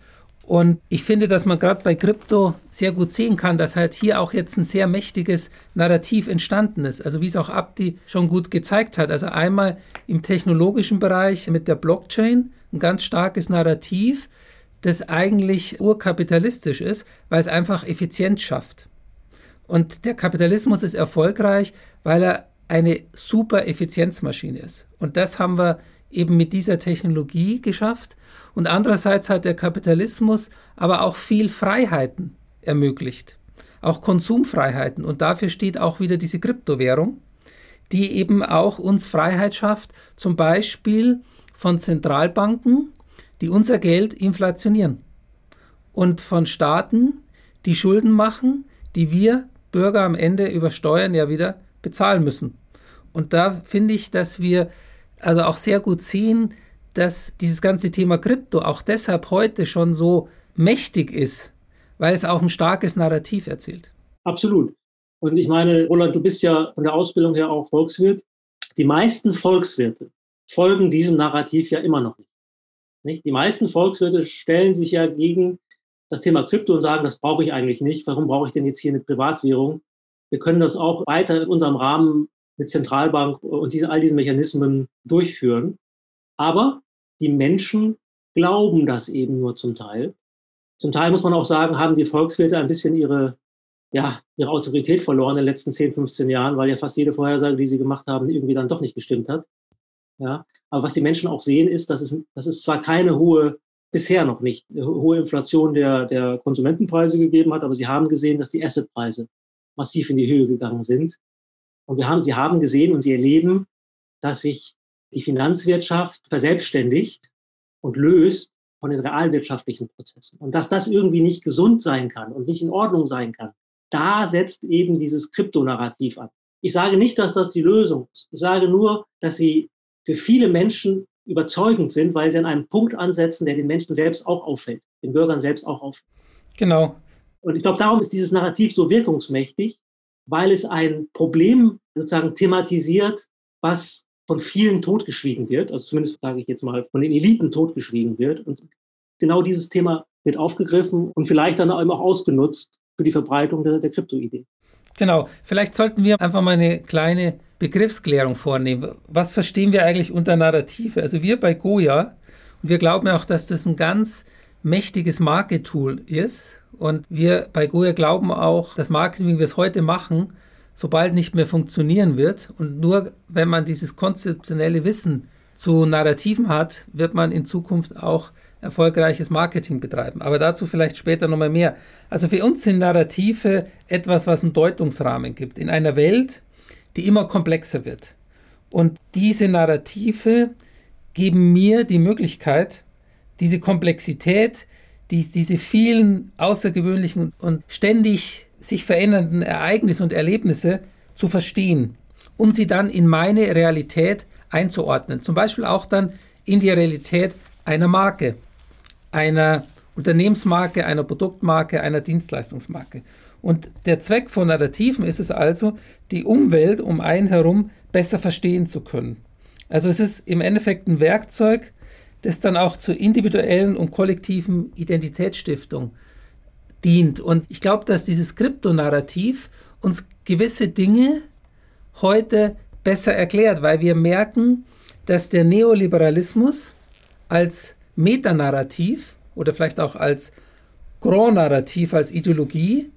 Und ich finde, dass man gerade bei Krypto sehr gut sehen kann, dass halt hier auch jetzt ein sehr mächtiges Narrativ entstanden ist. Also wie es auch Abdi schon gut gezeigt hat. Also einmal im technologischen Bereich mit der Blockchain ein ganz starkes Narrativ, das eigentlich urkapitalistisch ist, weil es einfach Effizienz schafft. Und der Kapitalismus ist erfolgreich, weil er eine super Effizienzmaschine ist. Und das haben wir eben mit dieser Technologie geschafft. Und andererseits hat der Kapitalismus aber auch viel Freiheiten ermöglicht, auch Konsumfreiheiten. Und dafür steht auch wieder diese Kryptowährung, die eben auch uns Freiheit schafft, zum Beispiel von Zentralbanken, die unser Geld inflationieren und von Staaten, die Schulden machen, die wir Bürger am Ende über Steuern ja wieder bezahlen müssen. Und da finde ich, dass wir also auch sehr gut sehen, dass dieses ganze Thema Krypto auch deshalb heute schon so mächtig ist, weil es auch ein starkes Narrativ erzählt. Absolut. Und ich meine, Roland, du bist ja von der Ausbildung her auch Volkswirt. Die meisten Volkswirte folgen diesem Narrativ ja immer noch nicht. Nicht? Die meisten Volkswirte stellen sich ja gegen das Thema Krypto und sagen, das brauche ich eigentlich nicht. Warum brauche ich denn jetzt hier eine Privatwährung? Wir können das auch weiter in unserem Rahmen mit Zentralbank und diese, all diesen Mechanismen durchführen. Aber die Menschen glauben das eben nur zum Teil. Zum Teil muss man auch sagen, haben die Volkswirte ein bisschen ihre, ja, ihre Autorität verloren in den letzten 10, 15 Jahren, weil ja fast jede Vorhersage, die sie gemacht haben, irgendwie dann doch nicht gestimmt hat. Ja, aber was die Menschen auch sehen, ist, dass es, dass es zwar keine hohe, bisher noch nicht, hohe Inflation der, der Konsumentenpreise gegeben hat, aber sie haben gesehen, dass die Assetpreise massiv in die Höhe gegangen sind. Und wir haben, sie haben gesehen und sie erleben, dass sich die Finanzwirtschaft verselbstständigt und löst von den realwirtschaftlichen Prozessen. Und dass das irgendwie nicht gesund sein kann und nicht in Ordnung sein kann, da setzt eben dieses Kryptonarrativ an. Ich sage nicht, dass das die Lösung ist. Ich sage nur, dass sie für viele Menschen überzeugend sind, weil sie an einem Punkt ansetzen, der den Menschen selbst auch auffällt, den Bürgern selbst auch auffällt. Genau. Und ich glaube, darum ist dieses Narrativ so wirkungsmächtig, weil es ein Problem sozusagen thematisiert, was von vielen totgeschwiegen wird, also zumindest sage ich jetzt mal von den Eliten totgeschwiegen wird. Und genau dieses Thema wird aufgegriffen und vielleicht dann eben auch ausgenutzt für die Verbreitung der, der Kryptoidee. Genau, vielleicht sollten wir einfach mal eine kleine Begriffsklärung vornehmen. Was verstehen wir eigentlich unter Narrative? Also wir bei Goya, wir glauben auch, dass das ein ganz mächtiges Marketool ist. Und wir bei Goya glauben auch, dass Marketing, wie wir es heute machen, sobald nicht mehr funktionieren wird. Und nur wenn man dieses konzeptionelle Wissen zu Narrativen hat, wird man in Zukunft auch erfolgreiches Marketing betreiben. Aber dazu vielleicht später nochmal mehr. Also für uns sind Narrative etwas, was einen Deutungsrahmen gibt. In einer Welt, die immer komplexer wird. Und diese Narrative geben mir die Möglichkeit, diese Komplexität, die, diese vielen außergewöhnlichen und ständig sich verändernden Ereignisse und Erlebnisse zu verstehen und sie dann in meine Realität einzuordnen. Zum Beispiel auch dann in die Realität einer Marke, einer Unternehmensmarke, einer Produktmarke, einer Dienstleistungsmarke. Und der Zweck von Narrativen ist es also, die Umwelt um einen herum besser verstehen zu können. Also es ist im Endeffekt ein Werkzeug, das dann auch zur individuellen und kollektiven Identitätsstiftung dient. Und ich glaube, dass dieses Kryptonarrativ uns gewisse Dinge heute besser erklärt, weil wir merken, dass der Neoliberalismus als Metanarrativ oder vielleicht auch als Grand-Narrativ, als Ideologie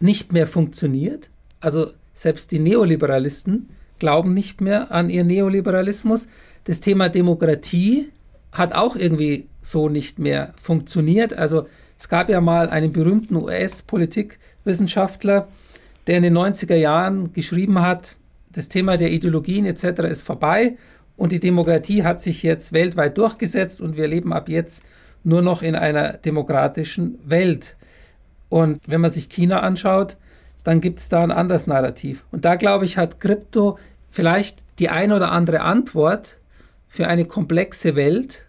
nicht mehr funktioniert. Also selbst die Neoliberalisten glauben nicht mehr an ihr Neoliberalismus. Das Thema Demokratie hat auch irgendwie so nicht mehr funktioniert. Also es gab ja mal einen berühmten US-Politikwissenschaftler, der in den 90er Jahren geschrieben hat, das Thema der Ideologien etc. ist vorbei und die Demokratie hat sich jetzt weltweit durchgesetzt und wir leben ab jetzt nur noch in einer demokratischen Welt. Und wenn man sich China anschaut, dann gibt es da ein anderes Narrativ. Und da glaube ich, hat Krypto vielleicht die ein oder andere Antwort für eine komplexe Welt,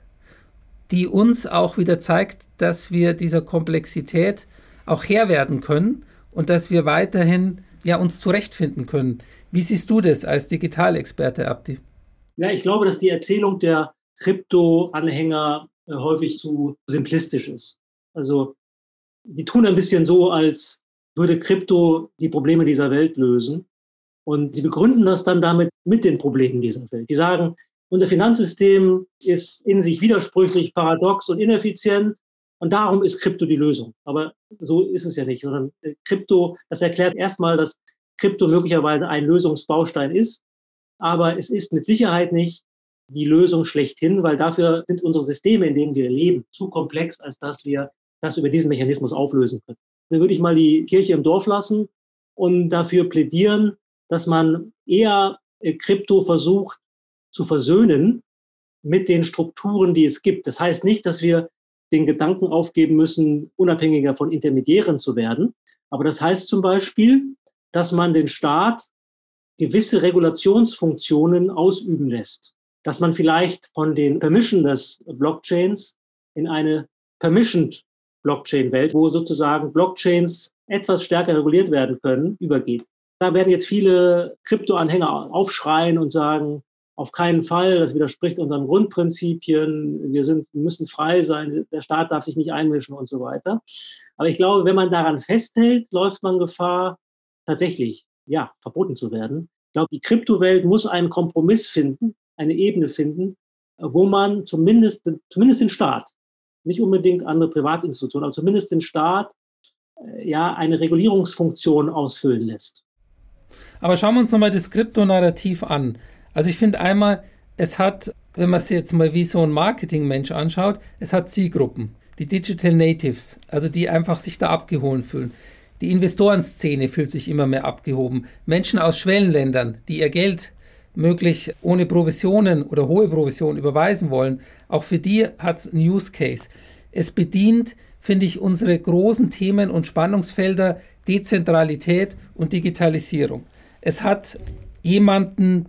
die uns auch wieder zeigt, dass wir dieser Komplexität auch Herr werden können und dass wir weiterhin ja, uns zurechtfinden können. Wie siehst du das als Digitalexperte, Abdi? Ja, ich glaube, dass die Erzählung der Krypto-Anhänger äh, häufig zu simplistisch ist. Also die tun ein bisschen so, als würde Krypto die Probleme dieser Welt lösen. Und sie begründen das dann damit mit den Problemen dieser Welt. Die sagen, unser Finanzsystem ist in sich widersprüchlich, paradox und ineffizient. Und darum ist Krypto die Lösung. Aber so ist es ja nicht, sondern äh, Krypto, das erklärt erstmal, dass Krypto möglicherweise ein Lösungsbaustein ist. Aber es ist mit Sicherheit nicht die Lösung schlechthin, weil dafür sind unsere Systeme, in denen wir leben, zu komplex, als dass wir das über diesen Mechanismus auflösen können. Da würde ich mal die Kirche im Dorf lassen und dafür plädieren, dass man eher äh, Krypto versucht zu versöhnen mit den Strukturen, die es gibt. Das heißt nicht, dass wir den Gedanken aufgeben müssen, unabhängiger von Intermediären zu werden. Aber das heißt zum Beispiel, dass man den Staat gewisse Regulationsfunktionen ausüben lässt. Dass man vielleicht von den Permission des Blockchains in eine Permissioned Blockchain-Welt, wo sozusagen Blockchains etwas stärker reguliert werden können, übergeht. Da werden jetzt viele Krypto-Anhänger aufschreien und sagen, auf keinen Fall, das widerspricht unseren Grundprinzipien, wir sind, müssen frei sein, der Staat darf sich nicht einmischen und so weiter. Aber ich glaube, wenn man daran festhält, läuft man Gefahr, tatsächlich, ja, verboten zu werden. Ich glaube, die Kryptowelt muss einen Kompromiss finden, eine Ebene finden, wo man zumindest, zumindest den Staat, nicht unbedingt andere Privatinstitutionen, aber zumindest den Staat, äh, ja, eine Regulierungsfunktion ausfüllen lässt. Aber schauen wir uns nochmal das Kryptonarrativ an. Also ich finde einmal, es hat, wenn man es jetzt mal wie so ein Marketingmensch anschaut, es hat Zielgruppen, die Digital Natives, also die einfach sich da abgeholt fühlen. Die Investorenszene fühlt sich immer mehr abgehoben. Menschen aus Schwellenländern, die ihr Geld möglich ohne Provisionen oder hohe Provisionen überweisen wollen, auch für die hat es einen Use Case. Es bedient, finde ich, unsere großen Themen und Spannungsfelder Dezentralität und Digitalisierung. Es hat jemanden,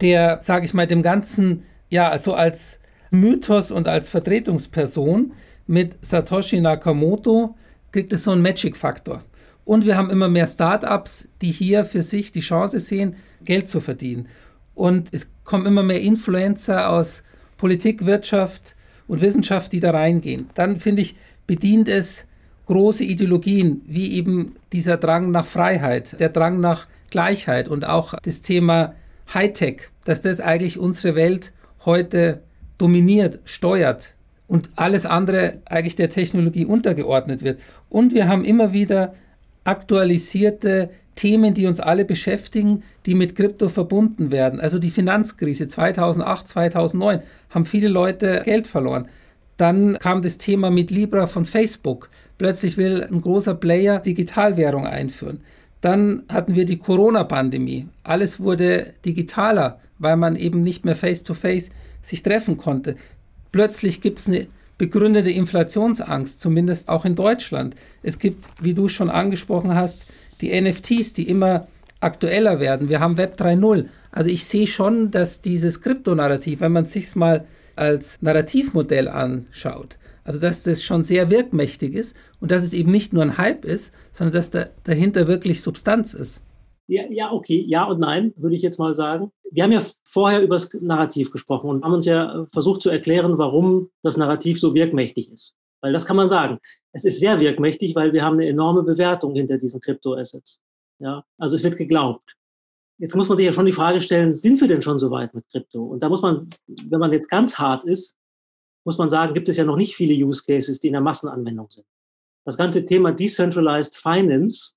der, sage ich mal, dem Ganzen, ja, also als Mythos und als Vertretungsperson mit Satoshi Nakamoto kriegt es so einen Magic-Faktor. Und wir haben immer mehr Startups, die hier für sich die Chance sehen, Geld zu verdienen. Und es kommen immer mehr Influencer aus Politik, Wirtschaft und Wissenschaft, die da reingehen. Dann finde ich, bedient es große Ideologien, wie eben dieser Drang nach Freiheit, der Drang nach Gleichheit und auch das Thema Hightech, dass das eigentlich unsere Welt heute dominiert, steuert und alles andere eigentlich der Technologie untergeordnet wird. Und wir haben immer wieder aktualisierte Themen, die uns alle beschäftigen, die mit Krypto verbunden werden. Also die Finanzkrise 2008, 2009 haben viele Leute Geld verloren. Dann kam das Thema mit Libra von Facebook. Plötzlich will ein großer Player Digitalwährung einführen. Dann hatten wir die Corona-Pandemie. Alles wurde digitaler, weil man eben nicht mehr face-to-face -face sich treffen konnte. Plötzlich gibt es eine begründete Inflationsangst, zumindest auch in Deutschland. Es gibt, wie du schon angesprochen hast, die NFTs, die immer aktueller werden. Wir haben Web 3.0. Also ich sehe schon, dass dieses Kryptonarrativ, wenn man es sich mal als Narrativmodell anschaut, also dass das schon sehr wirkmächtig ist und dass es eben nicht nur ein Hype ist, sondern dass da, dahinter wirklich Substanz ist. Ja, ja, okay, ja und nein, würde ich jetzt mal sagen. Wir haben ja vorher über das Narrativ gesprochen und haben uns ja versucht zu erklären, warum das Narrativ so wirkmächtig ist. Weil das kann man sagen. Es ist sehr wirkmächtig, weil wir haben eine enorme Bewertung hinter diesen Kryptoassets. Ja, also es wird geglaubt. Jetzt muss man sich ja schon die Frage stellen, sind wir denn schon so weit mit Krypto? Und da muss man, wenn man jetzt ganz hart ist, muss man sagen, gibt es ja noch nicht viele Use Cases, die in der Massenanwendung sind. Das ganze Thema Decentralized Finance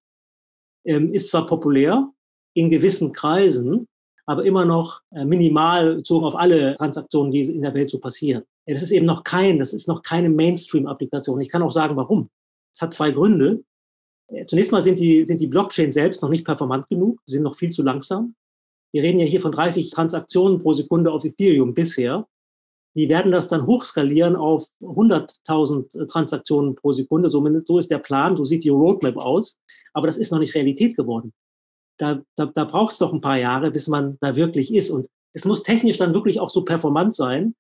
ähm, ist zwar populär in gewissen Kreisen, aber immer noch äh, minimal bezogen auf alle Transaktionen, die in der Welt so passieren. Es ist eben noch kein, das ist noch keine Mainstream-Applikation. Ich kann auch sagen, warum. Es hat zwei Gründe. Äh, zunächst mal sind die, sind die Blockchain selbst noch nicht performant genug, sie sind noch viel zu langsam. Wir reden ja hier von 30 Transaktionen pro Sekunde auf Ethereum bisher. die werden das dann hochskalieren auf 100.000 Transaktionen pro Sekunde. So ist der Plan, so sieht die Roadmap aus. Aber das ist noch nicht Realität geworden. Da, da, da braucht es doch ein paar Jahre, bis man da wirklich ist. Und es muss technisch dann wirklich auch so performant sein,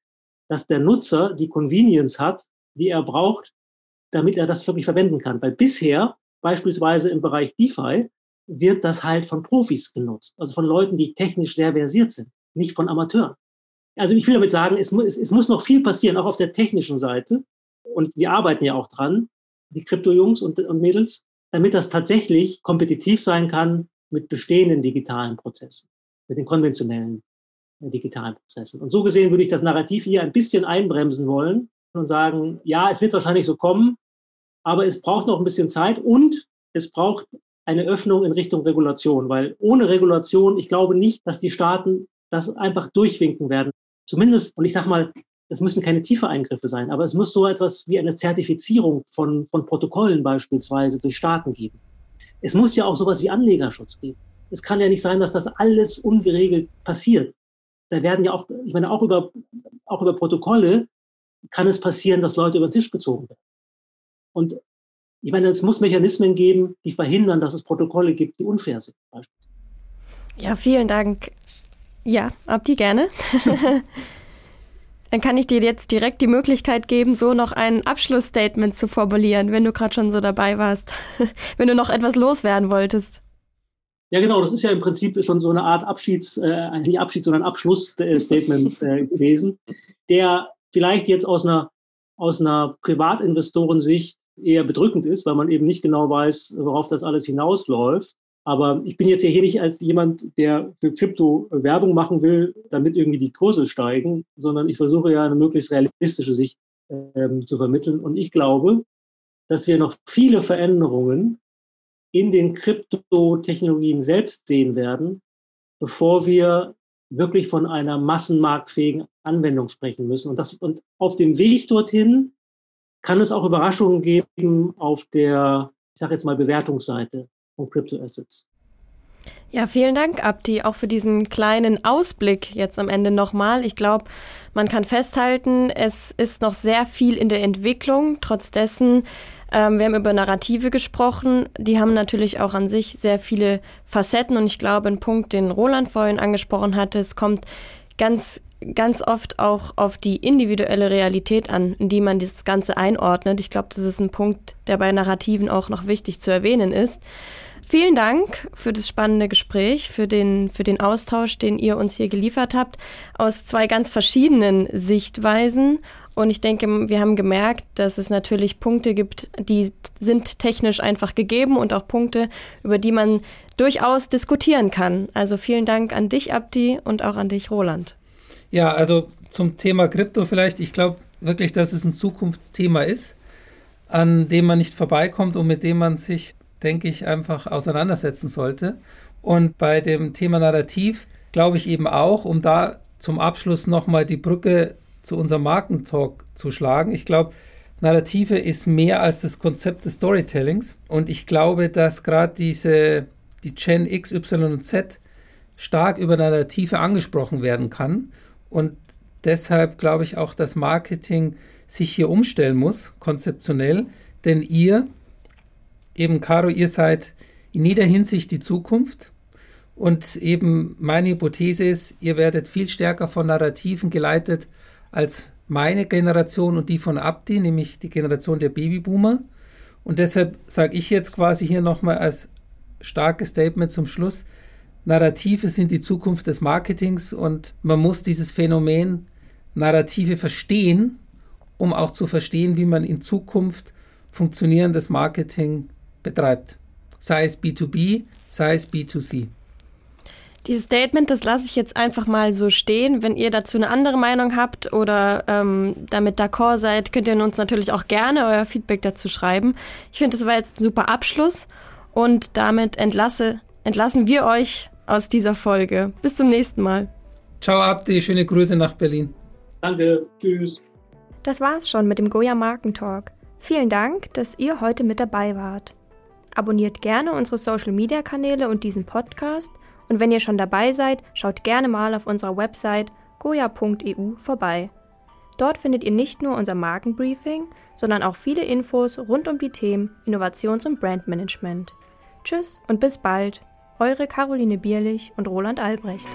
dass der Nutzer die Convenience hat, die er braucht, damit er das wirklich verwenden kann. Weil bisher, beispielsweise im Bereich DeFi, wird das halt von Profis genutzt, also von Leuten, die technisch sehr versiert sind, nicht von Amateuren. Also ich will damit sagen, es, muss, es muss noch viel passieren, auch auf der technischen Seite. Und die arbeiten ja auch dran, die Krypto-Jungs und, und Mädels, damit das tatsächlich kompetitiv sein kann mit bestehenden digitalen Prozessen, mit den konventionellen äh, digitalen Prozessen. Und so gesehen würde ich das Narrativ hier ein bisschen einbremsen wollen und sagen, ja, es wird wahrscheinlich so kommen, aber es braucht noch ein bisschen Zeit und es braucht eine Öffnung in Richtung Regulation, weil ohne Regulation, ich glaube nicht, dass die Staaten das einfach durchwinken werden. Zumindest, und ich sage mal, es müssen keine tiefe Eingriffe sein, aber es muss so etwas wie eine Zertifizierung von, von Protokollen beispielsweise durch Staaten geben. Es muss ja auch sowas wie Anlegerschutz geben. Es kann ja nicht sein, dass das alles ungeregelt passiert. Da werden ja auch, ich meine, auch über, auch über Protokolle kann es passieren, dass Leute über den Tisch gezogen werden. Und ich meine, es muss Mechanismen geben, die verhindern, dass es Protokolle gibt, die unfair sind. Ja, vielen Dank. Ja, Abdi, gerne. Dann kann ich dir jetzt direkt die Möglichkeit geben, so noch ein Abschlussstatement zu formulieren, wenn du gerade schon so dabei warst, wenn du noch etwas loswerden wolltest. Ja, genau, das ist ja im Prinzip schon so eine Art Abschieds, äh, nicht Abschied, sondern Abschlussstatement äh, gewesen, der vielleicht jetzt aus einer, aus einer Privatinvestorensicht eher bedrückend ist, weil man eben nicht genau weiß, worauf das alles hinausläuft. Aber ich bin jetzt ja hier nicht als jemand, der für Krypto Werbung machen will, damit irgendwie die Kurse steigen, sondern ich versuche ja eine möglichst realistische Sicht ähm, zu vermitteln. Und ich glaube, dass wir noch viele Veränderungen in den Kryptotechnologien selbst sehen werden, bevor wir wirklich von einer massenmarktfähigen Anwendung sprechen müssen. Und, das, und auf dem Weg dorthin kann es auch Überraschungen geben auf der, ich sage jetzt mal, Bewertungsseite von Crypto-Assets. Ja, vielen Dank, Abdi, auch für diesen kleinen Ausblick jetzt am Ende nochmal. Ich glaube, man kann festhalten, es ist noch sehr viel in der Entwicklung. Trotz dessen, ähm, wir haben über Narrative gesprochen. Die haben natürlich auch an sich sehr viele Facetten. Und ich glaube, ein Punkt, den Roland vorhin angesprochen hatte, es kommt ganz ganz oft auch auf die individuelle Realität an, in die man das Ganze einordnet. Ich glaube, das ist ein Punkt, der bei Narrativen auch noch wichtig zu erwähnen ist. Vielen Dank für das spannende Gespräch, für den, für den Austausch, den ihr uns hier geliefert habt, aus zwei ganz verschiedenen Sichtweisen. Und ich denke, wir haben gemerkt, dass es natürlich Punkte gibt, die sind technisch einfach gegeben und auch Punkte, über die man durchaus diskutieren kann. Also vielen Dank an dich, Abdi, und auch an dich, Roland. Ja, also zum Thema Krypto vielleicht. Ich glaube wirklich, dass es ein Zukunftsthema ist, an dem man nicht vorbeikommt und mit dem man sich, denke ich, einfach auseinandersetzen sollte. Und bei dem Thema Narrativ glaube ich eben auch, um da zum Abschluss nochmal die Brücke zu unserem Markentalk zu schlagen. Ich glaube, Narrative ist mehr als das Konzept des Storytellings. Und ich glaube, dass gerade diese, die Gen X, Y und Z stark über Narrative angesprochen werden kann. Und deshalb glaube ich auch, dass Marketing sich hier umstellen muss, konzeptionell. Denn ihr, eben Caro, ihr seid in jeder Hinsicht die Zukunft. Und eben meine Hypothese ist, ihr werdet viel stärker von Narrativen geleitet als meine Generation und die von Abdi, nämlich die Generation der Babyboomer. Und deshalb sage ich jetzt quasi hier nochmal als starkes Statement zum Schluss, Narrative sind die Zukunft des Marketings und man muss dieses Phänomen Narrative verstehen, um auch zu verstehen, wie man in Zukunft funktionierendes Marketing betreibt. Sei es B2B, sei es B2C. Dieses Statement, das lasse ich jetzt einfach mal so stehen. Wenn ihr dazu eine andere Meinung habt oder ähm, damit d'accord seid, könnt ihr uns natürlich auch gerne euer Feedback dazu schreiben. Ich finde, das war jetzt ein super Abschluss und damit entlasse, entlassen wir euch aus dieser Folge. Bis zum nächsten Mal. Ciao Abdi, schöne Grüße nach Berlin. Danke, tschüss. Das war's schon mit dem Goya Markentalk. Vielen Dank, dass ihr heute mit dabei wart. Abonniert gerne unsere Social Media Kanäle und diesen Podcast. Und wenn ihr schon dabei seid, schaut gerne mal auf unserer Website goya.eu vorbei. Dort findet ihr nicht nur unser Markenbriefing, sondern auch viele Infos rund um die Themen Innovations- und Brandmanagement. Tschüss und bis bald, eure Caroline Bierlich und Roland Albrecht.